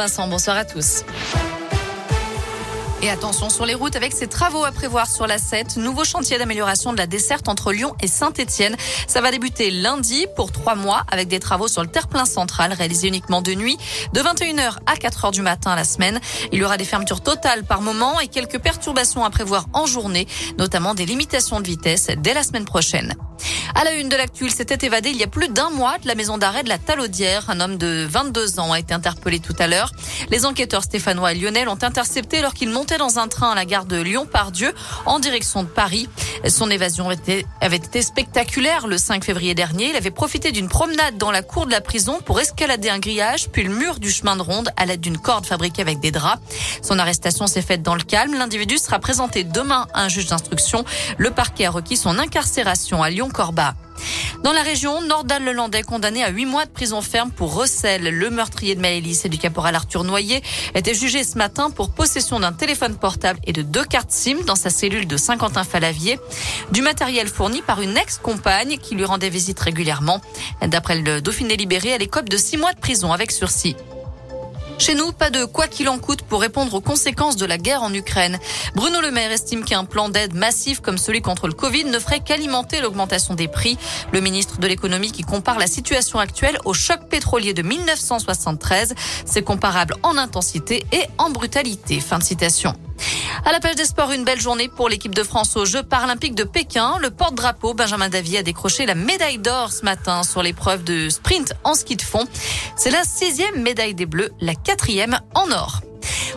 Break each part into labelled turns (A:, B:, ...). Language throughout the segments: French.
A: Vincent, bonsoir à tous. Et attention sur les routes avec ces travaux à prévoir sur la 7. Nouveau chantier d'amélioration de la desserte entre Lyon et Saint-Etienne. Ça va débuter lundi pour trois mois avec des travaux sur le terre-plein central réalisés uniquement de nuit de 21h à 4h du matin la semaine. Il y aura des fermetures totales par moment et quelques perturbations à prévoir en journée, notamment des limitations de vitesse dès la semaine prochaine. À la une de l'actu, il s'était évadé il y a plus d'un mois de la maison d'arrêt de la Talaudière. Un homme de 22 ans a été interpellé tout à l'heure. Les enquêteurs stéphanois et lyonnais l'ont intercepté alors qu'il montait dans un train à la gare de Lyon-Pardieu en direction de Paris. Son évasion avait été spectaculaire le 5 février dernier. Il avait profité d'une promenade dans la cour de la prison pour escalader un grillage puis le mur du chemin de ronde à l'aide d'une corde fabriquée avec des draps. Son arrestation s'est faite dans le calme. L'individu sera présenté demain à un juge d'instruction. Le parquet a requis son incarcération à Dans la région, Nordal Lelandais, condamné à huit mois de prison ferme pour recel. Le meurtrier de Maëlys et du caporal Arthur Noyer était jugé ce matin pour possession d'un téléphone portable et de deux cartes SIM dans sa cellule de Saint-Quentin-Falavier. Du matériel fourni par une ex-compagne qui lui rendait visite régulièrement. D'après le Dauphiné libéré, elle écope de six mois de prison avec sursis. Chez nous, pas de quoi qu'il en coûte pour répondre aux conséquences de la guerre en Ukraine. Bruno Le Maire estime qu'un plan d'aide massif comme celui contre le Covid ne ferait qu'alimenter l'augmentation des prix. Le ministre de l'économie qui compare la situation actuelle au choc pétrolier de 1973, c'est comparable en intensité et en brutalité. Fin de citation. À la page des sports, une belle journée pour l'équipe de France aux Jeux paralympiques de Pékin. Le porte-drapeau Benjamin Davy a décroché la médaille d'or ce matin sur l'épreuve de sprint en ski de fond. C'est la sixième médaille des Bleus, la quatrième en or.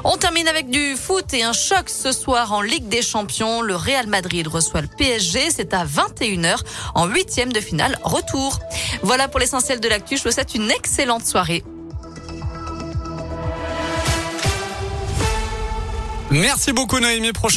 A: On termine avec du foot et un choc ce soir en Ligue des Champions. Le Real Madrid reçoit le PSG. C'est à 21h en huitième de finale retour. Voilà pour l'essentiel de l'actu. Je vous souhaite une excellente soirée.
B: Merci beaucoup Noémie. Prochain